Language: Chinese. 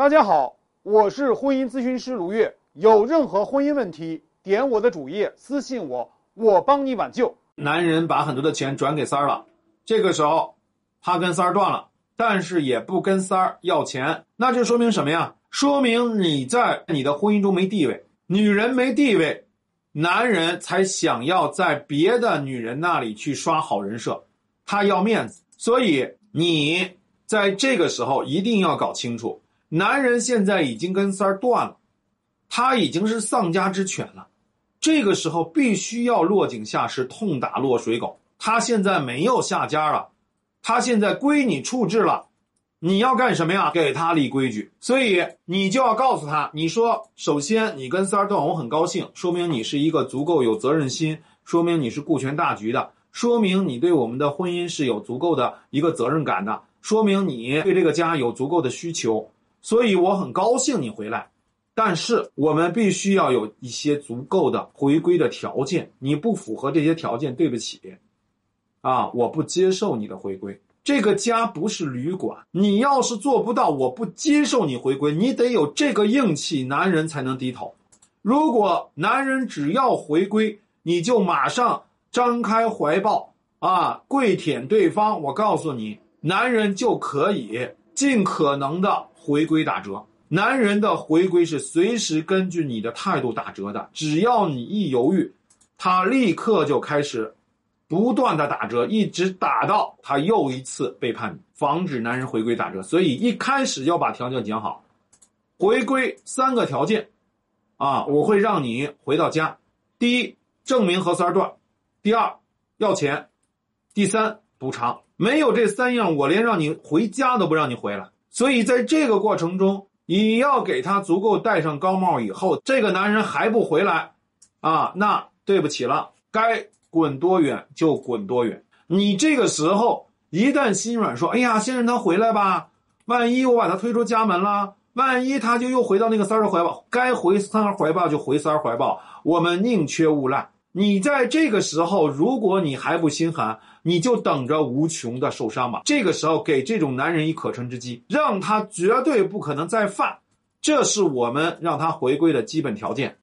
大家好，我是婚姻咨询师卢月。有任何婚姻问题，点我的主页私信我，我帮你挽救。男人把很多的钱转给三儿了，这个时候他跟三儿断了，但是也不跟三儿要钱，那就说明什么呀？说明你在你的婚姻中没地位，女人没地位，男人才想要在别的女人那里去刷好人设，他要面子，所以你在这个时候一定要搞清楚。男人现在已经跟三儿断了，他已经是丧家之犬了。这个时候必须要落井下石，痛打落水狗。他现在没有下家了，他现在归你处置了，你要干什么呀？给他立规矩。所以你就要告诉他，你说，首先你跟三儿断，我很高兴，说明你是一个足够有责任心，说明你是顾全大局的，说明你对我们的婚姻是有足够的一个责任感的，说明你对这个家有足够的需求。所以我很高兴你回来，但是我们必须要有一些足够的回归的条件。你不符合这些条件，对不起，啊，我不接受你的回归。这个家不是旅馆，你要是做不到，我不接受你回归。你得有这个硬气，男人才能低头。如果男人只要回归，你就马上张开怀抱啊，跪舔对方。我告诉你，男人就可以尽可能的。回归打折，男人的回归是随时根据你的态度打折的。只要你一犹豫，他立刻就开始不断的打折，一直打到他又一次背叛你，防止男人回归打折。所以一开始要把条件讲好，回归三个条件，啊，我会让你回到家。第一，证明和三断；第二，要钱；第三，补偿。没有这三样，我连让你回家都不让你回来。所以，在这个过程中，你要给他足够戴上高帽以后，这个男人还不回来，啊，那对不起了，该滚多远就滚多远。你这个时候一旦心软，说：“哎呀，先让他回来吧，万一我把他推出家门了，万一他就又回到那个三儿怀抱，该回三儿怀抱就回三儿怀抱，我们宁缺毋滥。”你在这个时候，如果你还不心寒，你就等着无穷的受伤吧。这个时候，给这种男人以可乘之机，让他绝对不可能再犯，这是我们让他回归的基本条件。